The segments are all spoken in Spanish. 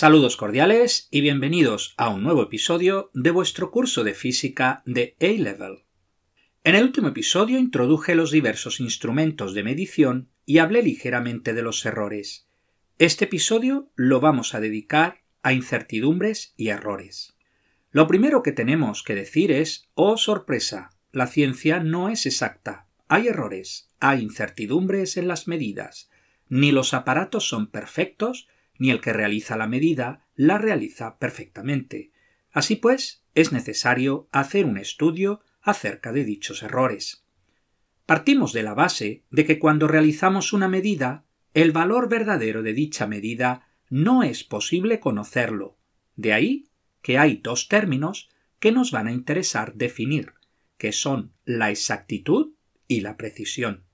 Saludos cordiales y bienvenidos a un nuevo episodio de vuestro curso de física de A-Level. En el último episodio introduje los diversos instrumentos de medición y hablé ligeramente de los errores. Este episodio lo vamos a dedicar a incertidumbres y errores. Lo primero que tenemos que decir es, oh sorpresa, la ciencia no es exacta. Hay errores, hay incertidumbres en las medidas. Ni los aparatos son perfectos, ni el que realiza la medida la realiza perfectamente. Así pues, es necesario hacer un estudio acerca de dichos errores. Partimos de la base de que cuando realizamos una medida, el valor verdadero de dicha medida no es posible conocerlo. De ahí que hay dos términos que nos van a interesar definir, que son la exactitud y la precisión.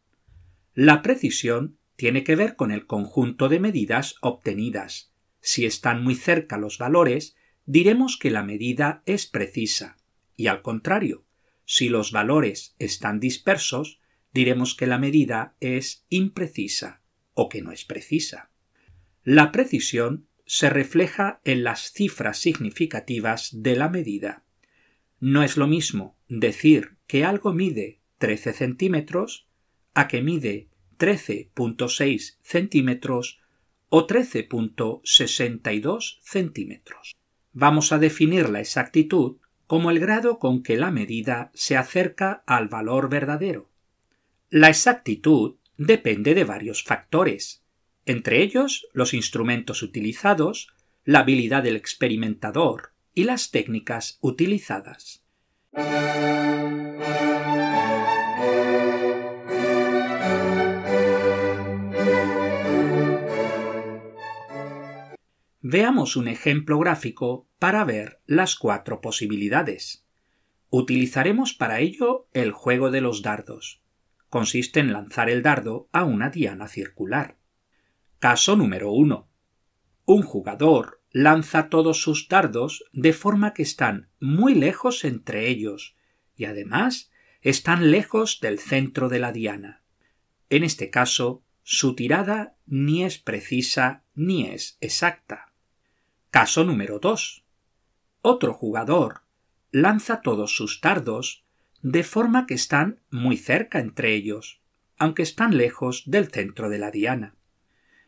La precisión tiene que ver con el conjunto de medidas obtenidas. Si están muy cerca los valores, diremos que la medida es precisa, y al contrario, si los valores están dispersos, diremos que la medida es imprecisa o que no es precisa. La precisión se refleja en las cifras significativas de la medida. No es lo mismo decir que algo mide 13 centímetros a que mide 13.6 centímetros o 13.62 centímetros. Vamos a definir la exactitud como el grado con que la medida se acerca al valor verdadero. La exactitud depende de varios factores, entre ellos los instrumentos utilizados, la habilidad del experimentador y las técnicas utilizadas. Veamos un ejemplo gráfico para ver las cuatro posibilidades. Utilizaremos para ello el juego de los dardos. Consiste en lanzar el dardo a una diana circular. Caso número 1. Un jugador lanza todos sus dardos de forma que están muy lejos entre ellos y además están lejos del centro de la diana. En este caso, su tirada ni es precisa ni es exacta. Caso número 2. Otro jugador lanza todos sus dardos de forma que están muy cerca entre ellos, aunque están lejos del centro de la diana.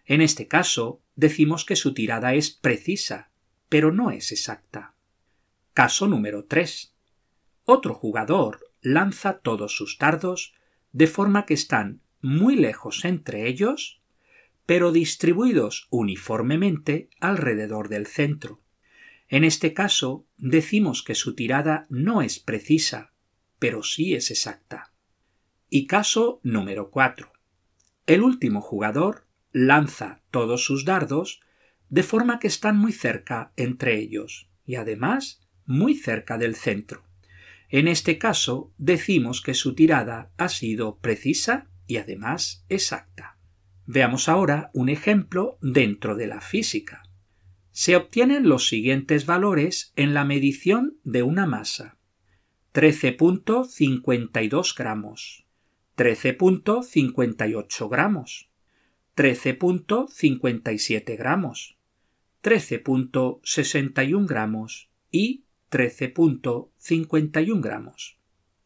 En este caso, decimos que su tirada es precisa, pero no es exacta. Caso número 3. Otro jugador lanza todos sus dardos de forma que están muy lejos entre ellos pero distribuidos uniformemente alrededor del centro. En este caso, decimos que su tirada no es precisa, pero sí es exacta. Y caso número 4. El último jugador lanza todos sus dardos de forma que están muy cerca entre ellos y además muy cerca del centro. En este caso decimos que su tirada ha sido precisa y además exacta. Veamos ahora un ejemplo dentro de la física. Se obtienen los siguientes valores en la medición de una masa. 13.52 gramos, 13.58 gramos, 13.57 gramos, 13.61 gramos y 13.51 gramos.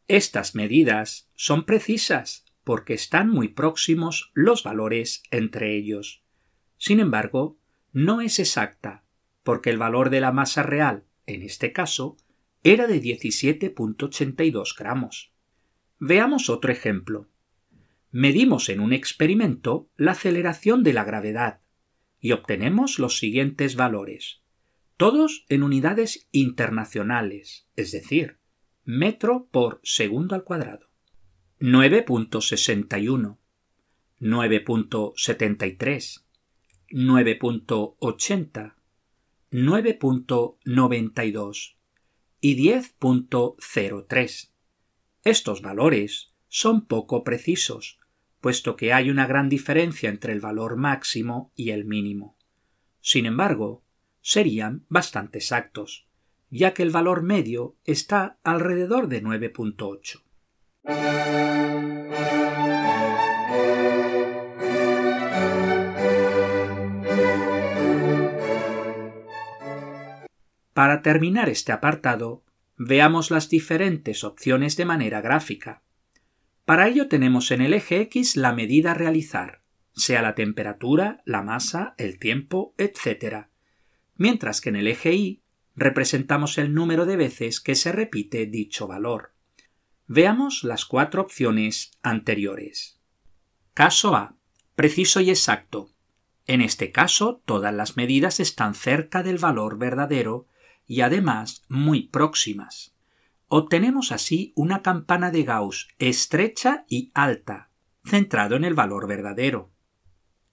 Estas medidas son precisas porque están muy próximos los valores entre ellos. Sin embargo, no es exacta, porque el valor de la masa real, en este caso, era de 17.82 gramos. Veamos otro ejemplo. Medimos en un experimento la aceleración de la gravedad y obtenemos los siguientes valores, todos en unidades internacionales, es decir, metro por segundo al cuadrado. 9.61, 9.73, 9.80, 9.92 y 10.03. Estos valores son poco precisos, puesto que hay una gran diferencia entre el valor máximo y el mínimo. Sin embargo, serían bastante exactos, ya que el valor medio está alrededor de 9.8. Para terminar este apartado, veamos las diferentes opciones de manera gráfica. Para ello tenemos en el eje X la medida a realizar, sea la temperatura, la masa, el tiempo, etc. Mientras que en el eje Y representamos el número de veces que se repite dicho valor. Veamos las cuatro opciones anteriores. Caso A. Preciso y exacto. En este caso, todas las medidas están cerca del valor verdadero y además muy próximas. Obtenemos así una campana de Gauss estrecha y alta, centrado en el valor verdadero.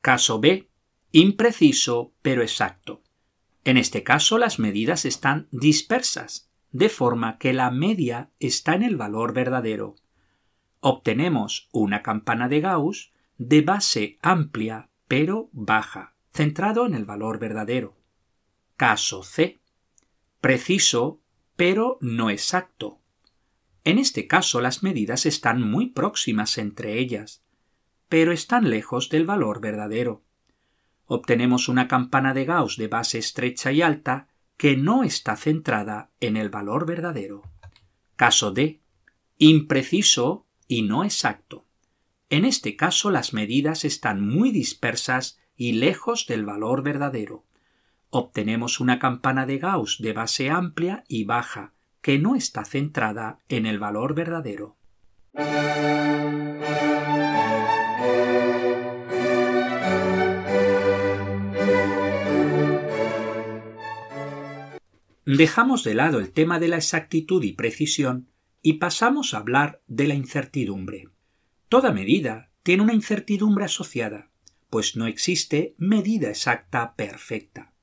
Caso B. Impreciso pero exacto. En este caso las medidas están dispersas, de forma que la media está en el valor verdadero. Obtenemos una campana de Gauss de base amplia pero baja, centrado en el valor verdadero. Caso C. Preciso pero no exacto. En este caso las medidas están muy próximas entre ellas, pero están lejos del valor verdadero. Obtenemos una campana de Gauss de base estrecha y alta que no está centrada en el valor verdadero. Caso D. Impreciso y no exacto. En este caso las medidas están muy dispersas y lejos del valor verdadero. Obtenemos una campana de Gauss de base amplia y baja que no está centrada en el valor verdadero. Dejamos de lado el tema de la exactitud y precisión y pasamos a hablar de la incertidumbre. Toda medida tiene una incertidumbre asociada, pues no existe medida exacta perfecta.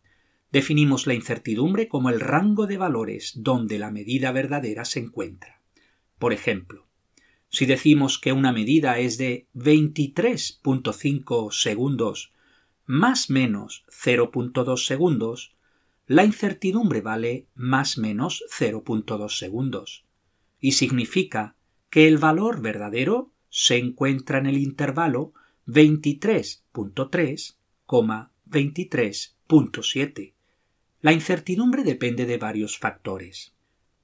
Definimos la incertidumbre como el rango de valores donde la medida verdadera se encuentra. Por ejemplo, si decimos que una medida es de 23.5 segundos más menos 0.2 segundos, la incertidumbre vale más menos 0.2 segundos y significa que el valor verdadero se encuentra en el intervalo 23.3, 23.7. La incertidumbre depende de varios factores.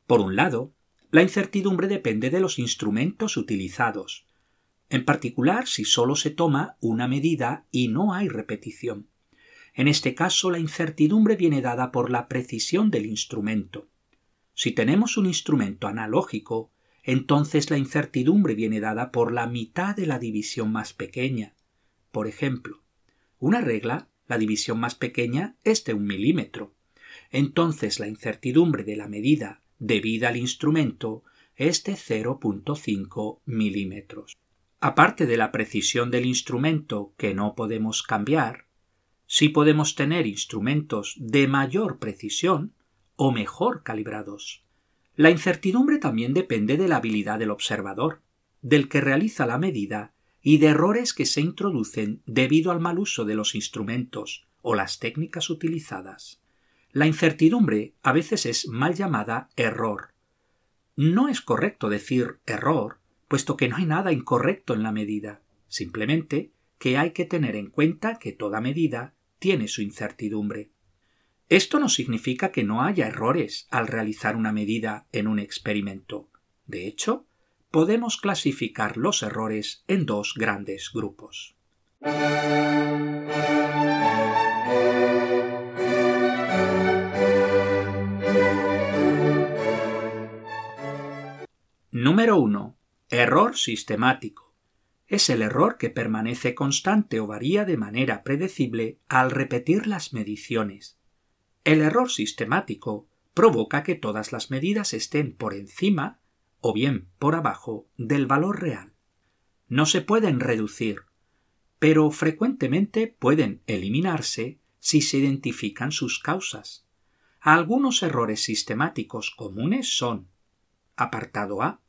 Por un lado, la incertidumbre depende de los instrumentos utilizados, en particular si solo se toma una medida y no hay repetición. En este caso, la incertidumbre viene dada por la precisión del instrumento. Si tenemos un instrumento analógico, entonces la incertidumbre viene dada por la mitad de la división más pequeña. Por ejemplo, una regla, la división más pequeña es de un milímetro. Entonces la incertidumbre de la medida debida al instrumento es de 0.5 milímetros. Aparte de la precisión del instrumento que no podemos cambiar, sí podemos tener instrumentos de mayor precisión o mejor calibrados. La incertidumbre también depende de la habilidad del observador, del que realiza la medida y de errores que se introducen debido al mal uso de los instrumentos o las técnicas utilizadas. La incertidumbre a veces es mal llamada error. No es correcto decir error, puesto que no hay nada incorrecto en la medida, simplemente que hay que tener en cuenta que toda medida tiene su incertidumbre. Esto no significa que no haya errores al realizar una medida en un experimento. De hecho, podemos clasificar los errores en dos grandes grupos. Número 1. Error sistemático es el error que permanece constante o varía de manera predecible al repetir las mediciones. El error sistemático provoca que todas las medidas estén por encima o bien por abajo del valor real. No se pueden reducir, pero frecuentemente pueden eliminarse si se identifican sus causas. Algunos errores sistemáticos comunes son apartado A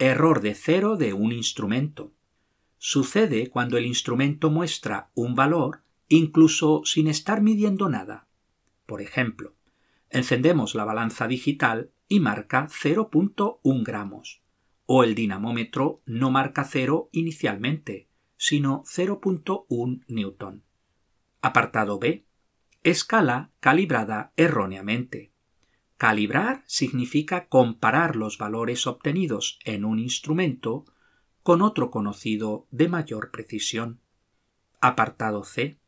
error de cero de un instrumento Sucede cuando el instrumento muestra un valor incluso sin estar midiendo nada. Por ejemplo, encendemos la balanza digital y marca 0.1 gramos, o el dinamómetro no marca cero inicialmente, sino 0.1 newton. Apartado B. Escala calibrada erróneamente. Calibrar significa comparar los valores obtenidos en un instrumento con otro conocido de mayor precisión. Apartado C.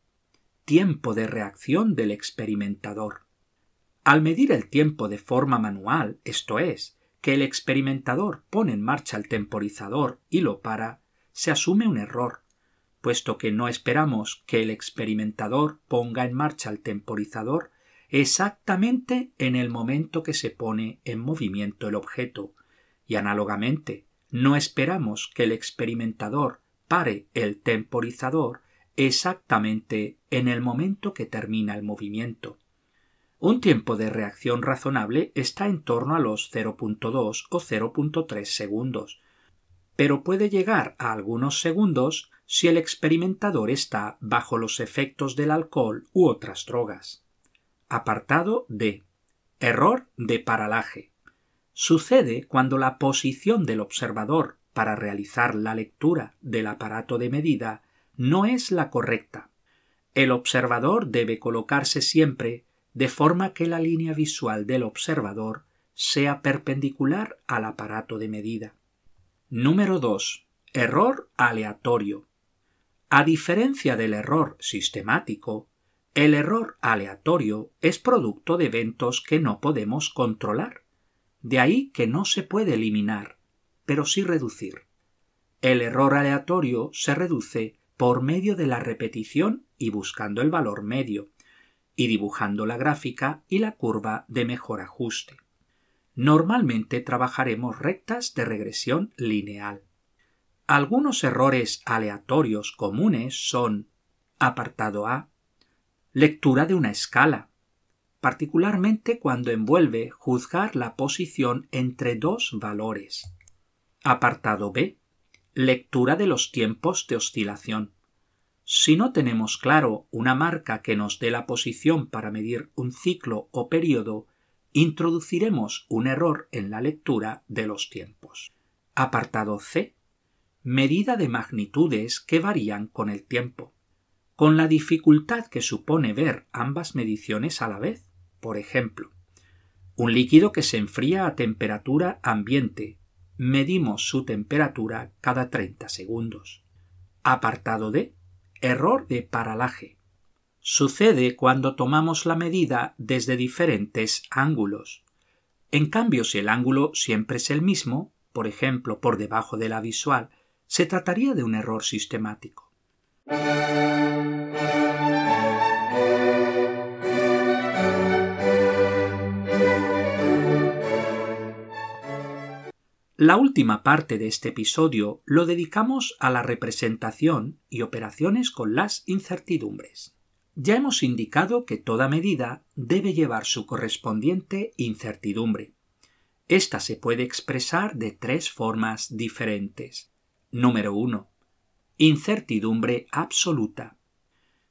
Tiempo de reacción del experimentador. Al medir el tiempo de forma manual, esto es, que el experimentador pone en marcha el temporizador y lo para, se asume un error, puesto que no esperamos que el experimentador ponga en marcha el temporizador exactamente en el momento que se pone en movimiento el objeto, y análogamente no esperamos que el experimentador pare el temporizador exactamente en el momento que termina el movimiento. Un tiempo de reacción razonable está en torno a los 0.2 o 0.3 segundos, pero puede llegar a algunos segundos si el experimentador está bajo los efectos del alcohol u otras drogas. Apartado D. Error de paralaje. Sucede cuando la posición del observador para realizar la lectura del aparato de medida no es la correcta. El observador debe colocarse siempre de forma que la línea visual del observador sea perpendicular al aparato de medida. Número 2. Error aleatorio. A diferencia del error sistemático, el error aleatorio es producto de eventos que no podemos controlar. De ahí que no se puede eliminar, pero sí reducir. El error aleatorio se reduce por medio de la repetición y buscando el valor medio, y dibujando la gráfica y la curva de mejor ajuste. Normalmente trabajaremos rectas de regresión lineal. Algunos errores aleatorios comunes son apartado A, lectura de una escala, particularmente cuando envuelve juzgar la posición entre dos valores. Apartado B, lectura de los tiempos de oscilación. Si no tenemos claro una marca que nos dé la posición para medir un ciclo o periodo, introduciremos un error en la lectura de los tiempos. Apartado C. Medida de magnitudes que varían con el tiempo. Con la dificultad que supone ver ambas mediciones a la vez. Por ejemplo, un líquido que se enfría a temperatura ambiente. Medimos su temperatura cada 30 segundos. Apartado D Error de paralaje. Sucede cuando tomamos la medida desde diferentes ángulos. En cambio, si el ángulo siempre es el mismo, por ejemplo, por debajo de la visual, se trataría de un error sistemático. La última parte de este episodio lo dedicamos a la representación y operaciones con las incertidumbres. Ya hemos indicado que toda medida debe llevar su correspondiente incertidumbre. Esta se puede expresar de tres formas diferentes. Número 1. Incertidumbre absoluta.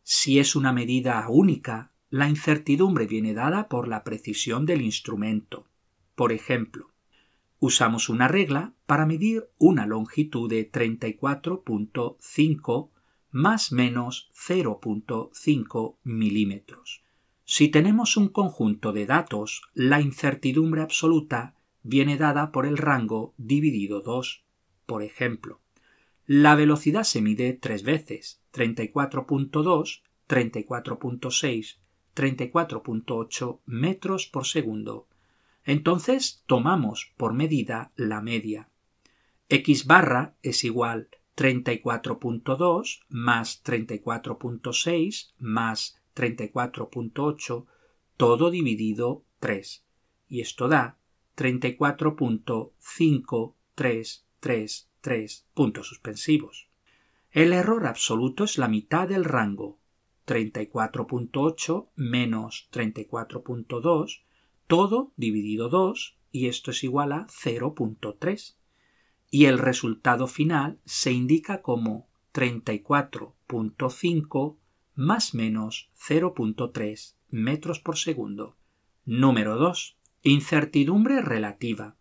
Si es una medida única, la incertidumbre viene dada por la precisión del instrumento. Por ejemplo, usamos una regla para medir una longitud de 34.5 más menos 0.5 milímetros. Si tenemos un conjunto de datos, la incertidumbre absoluta viene dada por el rango dividido 2. Por ejemplo, la velocidad se mide tres veces, 34.2, 34.6, 34.8 metros por segundo entonces tomamos por medida la media. X barra es igual 34.2 más 34.6 más 34.8 todo dividido 3 y esto da 34.5333 puntos suspensivos. El error absoluto es la mitad del rango 34.8 menos 34.2 todo dividido 2 y esto es igual a 0.3 y el resultado final se indica como 34.5 más menos 0.3 metros por segundo. Número 2. Incertidumbre relativa.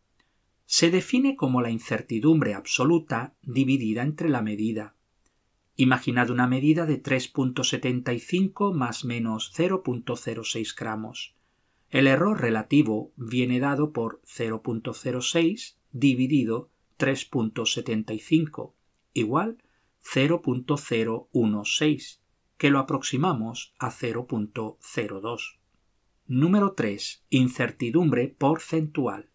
Se define como la incertidumbre absoluta dividida entre la medida. Imaginad una medida de 3.75 más menos 0.06 gramos el error relativo viene dado por 0.06 dividido 3.75 igual 0.016, que lo aproximamos a 0.02. Número 3. Incertidumbre porcentual.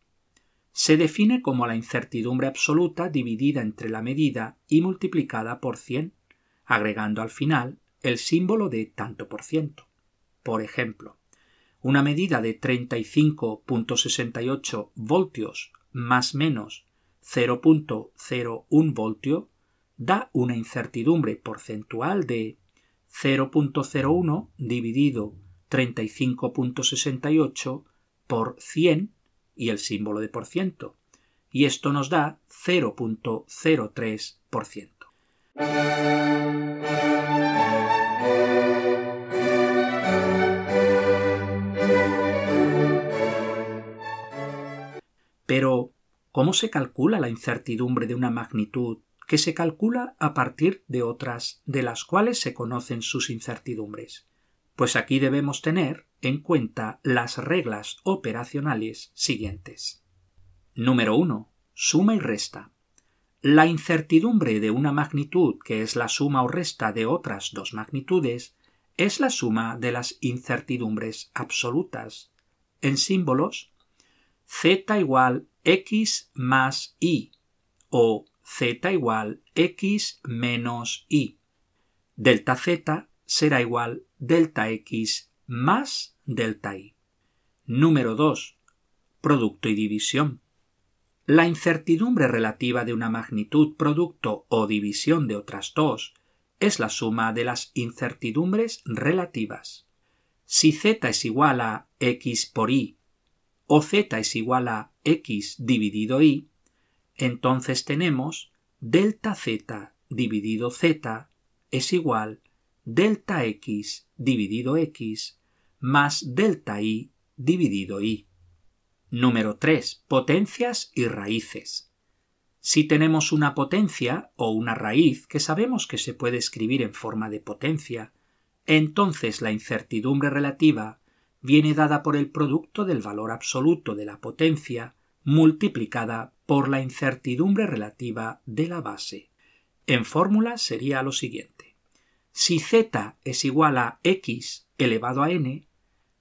Se define como la incertidumbre absoluta dividida entre la medida y multiplicada por 100, agregando al final el símbolo de tanto por ciento. Por ejemplo, una medida de 35.68 voltios más menos 0.01 voltio da una incertidumbre porcentual de 0.01 dividido 35.68 por 100 y el símbolo de por ciento, y esto nos da 0.03%. ¿cómo se calcula la incertidumbre de una magnitud que se calcula a partir de otras de las cuales se conocen sus incertidumbres? Pues aquí debemos tener en cuenta las reglas operacionales siguientes. Número 1. Suma y resta. La incertidumbre de una magnitud que es la suma o resta de otras dos magnitudes es la suma de las incertidumbres absolutas. En símbolos, z igual x más y o z igual x menos y. Delta z será igual delta x más delta y. Número 2. Producto y división. La incertidumbre relativa de una magnitud producto o división de otras dos es la suma de las incertidumbres relativas. Si z es igual a x por y o z es igual a x dividido y, entonces tenemos delta z dividido z es igual delta x dividido x más delta y dividido y. Número 3. Potencias y raíces. Si tenemos una potencia o una raíz que sabemos que se puede escribir en forma de potencia, entonces la incertidumbre relativa viene dada por el producto del valor absoluto de la potencia multiplicada por la incertidumbre relativa de la base. En fórmula sería lo siguiente. Si z es igual a x elevado a n,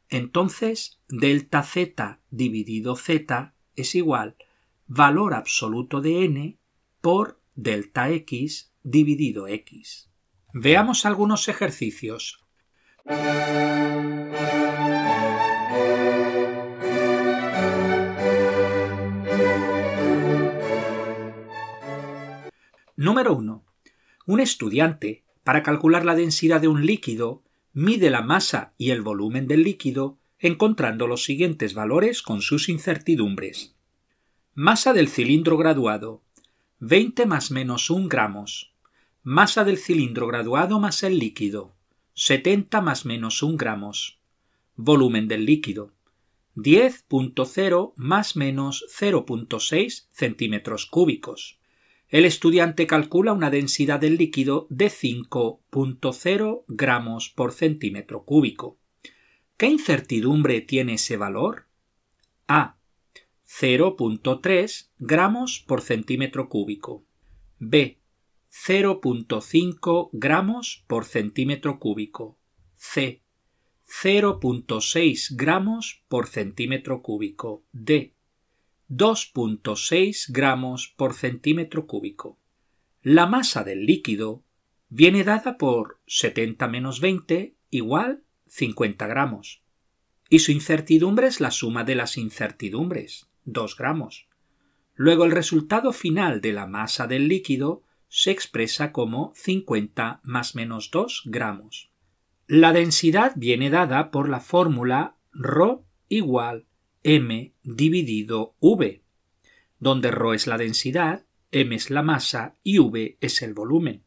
entonces delta z dividido z es igual valor absoluto de n por delta x dividido x. Veamos algunos ejercicios. Número 1. Un estudiante, para calcular la densidad de un líquido, mide la masa y el volumen del líquido encontrando los siguientes valores con sus incertidumbres. Masa del cilindro graduado 20 más menos 1 gramos. Masa del cilindro graduado más el líquido 70 más menos 1 gramos. Volumen del líquido 10.0 más menos 0.6 centímetros cúbicos. El estudiante calcula una densidad del líquido de 5.0 gramos por centímetro cúbico. ¿Qué incertidumbre tiene ese valor? A. 0.3 gramos por centímetro cúbico. B. 0.5 gramos por centímetro cúbico. C. 0.6 gramos por centímetro cúbico. D. 2.6 gramos por centímetro cúbico. La masa del líquido viene dada por 70 menos 20 igual 50 gramos. Y su incertidumbre es la suma de las incertidumbres, 2 gramos. Luego el resultado final de la masa del líquido se expresa como 50 más menos 2 gramos. La densidad viene dada por la fórmula ρ igual m dividido v, donde ρ es la densidad, m es la masa y v es el volumen.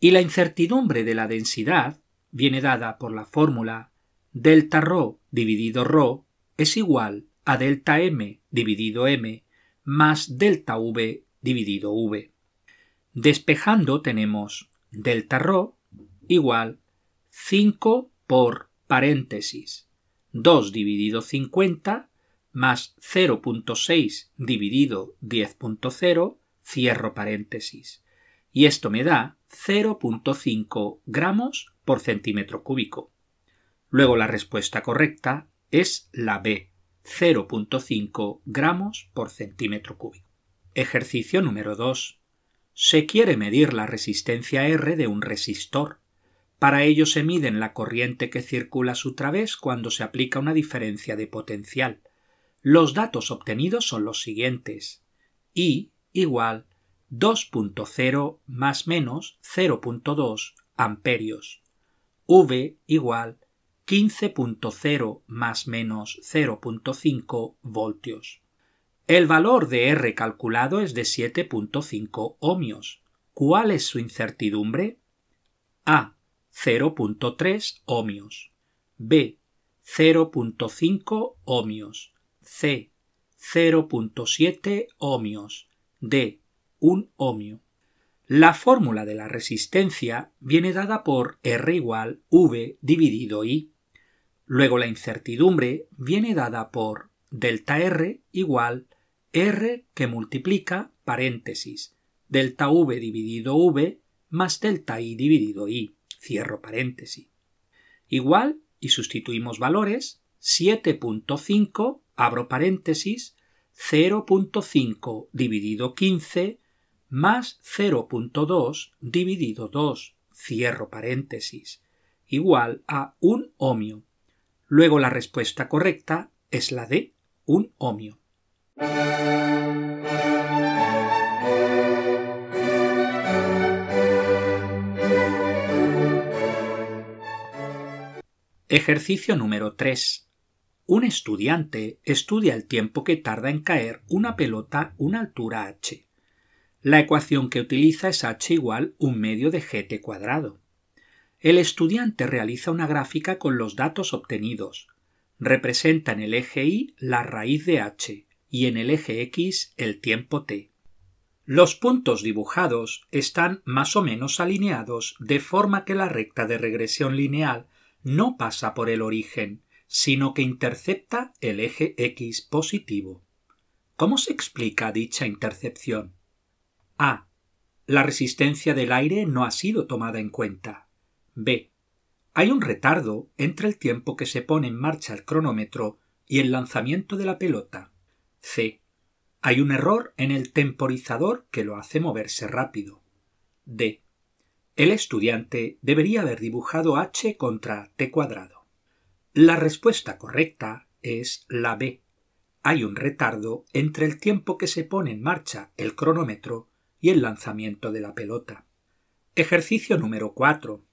Y la incertidumbre de la densidad viene dada por la fórmula delta rho dividido rho es igual a delta m dividido m más delta v dividido v. Despejando tenemos delta rho igual 5 por paréntesis 2 dividido 50 más 0.6 dividido 10.0, cierro paréntesis. Y esto me da 0.5 gramos por centímetro cúbico. Luego la respuesta correcta es la B, 0.5 gramos por centímetro cúbico. Ejercicio número 2. Se quiere medir la resistencia R de un resistor. Para ello se miden la corriente que circula a su través cuando se aplica una diferencia de potencial. Los datos obtenidos son los siguientes. I igual 2.0 más menos 0.2 amperios. V igual 15.0 más menos 0.5 voltios. El valor de R calculado es de 7.5 ohmios. ¿Cuál es su incertidumbre? A. 0.3 ohmios. B. 0.5 ohmios. C. 0.7 ohmios. D. 1 ohmio. La fórmula de la resistencia viene dada por R igual V dividido I. Luego la incertidumbre viene dada por delta R igual R que multiplica paréntesis delta V dividido V más delta I dividido I, cierro paréntesis. Igual, y sustituimos valores, 7.5, abro paréntesis, 0.5 dividido 15 más 0.2 dividido 2, cierro paréntesis, igual a un ohmio. Luego la respuesta correcta es la de un ohmio. Ejercicio número 3. Un estudiante estudia el tiempo que tarda en caer una pelota una altura h. La ecuación que utiliza es h igual un medio de gt cuadrado. El estudiante realiza una gráfica con los datos obtenidos. Representa en el eje y la raíz de h y en el eje X el tiempo t. Los puntos dibujados están más o menos alineados de forma que la recta de regresión lineal no pasa por el origen, sino que intercepta el eje X positivo. ¿Cómo se explica dicha intercepción? A. La resistencia del aire no ha sido tomada en cuenta. B. Hay un retardo entre el tiempo que se pone en marcha el cronómetro y el lanzamiento de la pelota. C. Hay un error en el temporizador que lo hace moverse rápido. D. El estudiante debería haber dibujado h contra t cuadrado. La respuesta correcta es la B. Hay un retardo entre el tiempo que se pone en marcha el cronómetro y el lanzamiento de la pelota. Ejercicio número 4.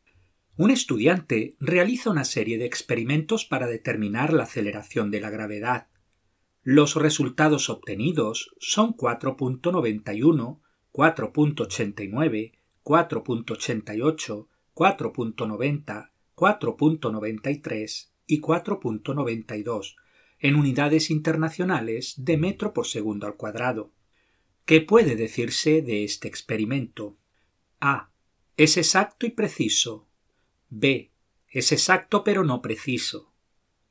Un estudiante realiza una serie de experimentos para determinar la aceleración de la gravedad. Los resultados obtenidos son 4.91, 4.89, 4.88, 4.90, 4.93 y 4.92 en unidades internacionales de metro por segundo al cuadrado. ¿Qué puede decirse de este experimento? A. Es exacto y preciso. B. Es exacto pero no preciso.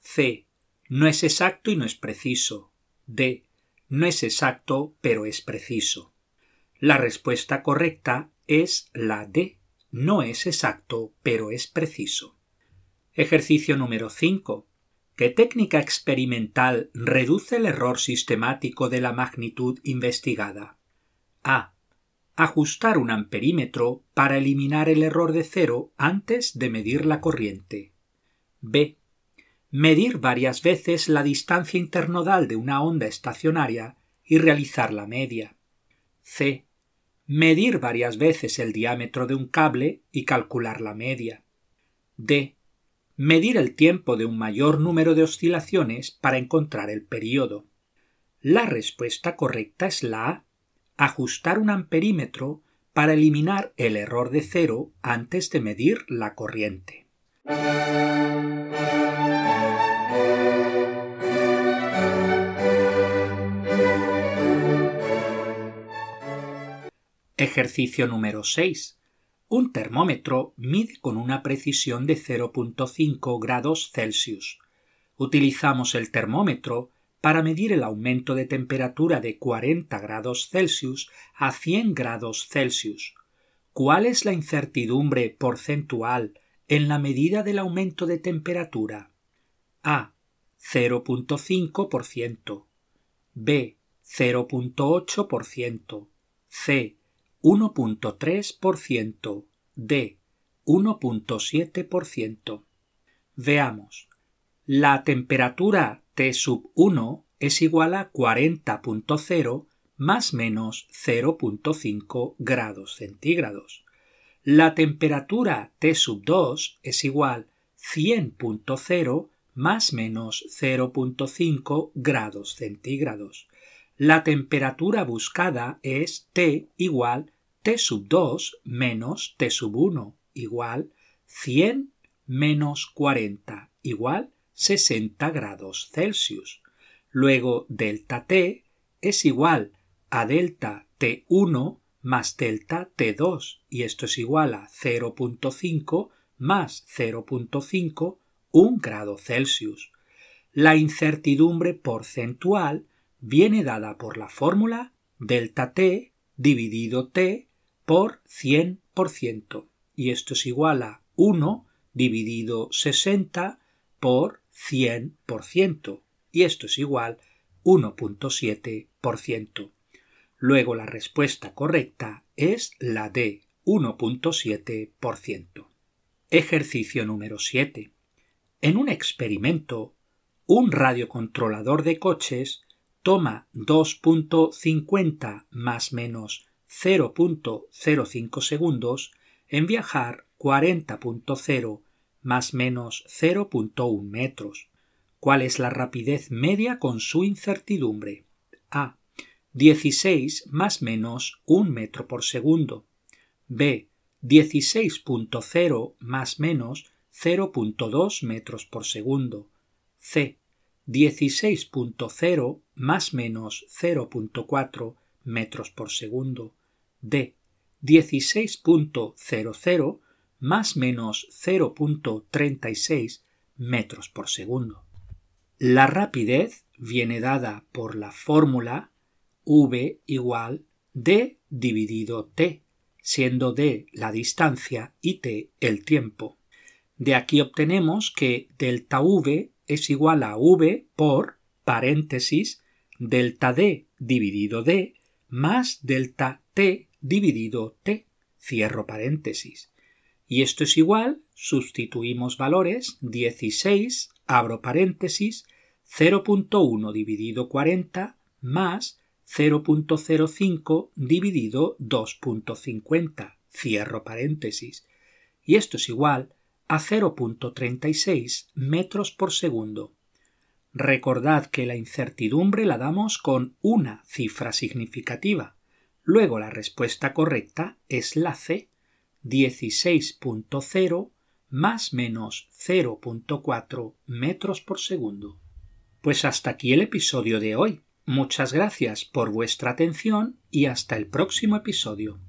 C. No es exacto y no es preciso. D. No es exacto, pero es preciso. La respuesta correcta es la D. No es exacto, pero es preciso. Ejercicio número 5. ¿Qué técnica experimental reduce el error sistemático de la magnitud investigada? A. Ajustar un amperímetro para eliminar el error de cero antes de medir la corriente. B medir varias veces la distancia internodal de una onda estacionaria y realizar la media. C. Medir varias veces el diámetro de un cable y calcular la media. D. Medir el tiempo de un mayor número de oscilaciones para encontrar el período. La respuesta correcta es la A. Ajustar un amperímetro para eliminar el error de cero antes de medir la corriente. Ejercicio número 6. Un termómetro mide con una precisión de 0.5 grados Celsius. Utilizamos el termómetro para medir el aumento de temperatura de 40 grados Celsius a 100 grados Celsius. ¿Cuál es la incertidumbre porcentual en la medida del aumento de temperatura? A. 0.5%, B. 0.8%, C. 1.3%, D. 1.7%. Veamos. La temperatura T sub 1 es igual a 40.0 más menos 0.5 grados centígrados. La temperatura T sub 2 es igual 100.0 más menos 0.5 grados centígrados. La temperatura buscada es T igual T sub 2 menos T sub 1 igual 100 menos 40 igual 60 grados Celsius. Luego delta T es igual a delta T1 más delta T2 y esto es igual a 0.5 más 0.5 un grado Celsius. La incertidumbre porcentual viene dada por la fórmula delta T dividido T por 100% y esto es igual a 1 dividido 60 por 100% y esto es igual 1.7%. Luego la respuesta correcta es la de 1.7%. Ejercicio número 7. En un experimento, un radiocontrolador de coches toma 2.50 más menos 0.05 segundos en viajar 40.0 más menos 0.1 metros. ¿Cuál es la rapidez media con su incertidumbre? A. 16 más menos 1 metro por segundo. B. 16.0 más menos 0.2 metros por segundo. C. 16.0 más menos 0.4 metros por segundo. D. 16.00 más menos 0.36 metros por segundo. La rapidez viene dada por la fórmula v igual d dividido t, siendo d la distancia y t el tiempo. De aquí obtenemos que delta v es igual a v por paréntesis delta d dividido d más delta t dividido t, cierro paréntesis. Y esto es igual, sustituimos valores, 16, abro paréntesis, 0.1 dividido 40 más 0.05 dividido 2.50, cierro paréntesis. Y esto es igual a 0.36 metros por segundo. Recordad que la incertidumbre la damos con una cifra significativa. Luego la respuesta correcta es la C, 16.0 más menos 0.4 metros por segundo. Pues hasta aquí el episodio de hoy. Muchas gracias por vuestra atención y hasta el próximo episodio.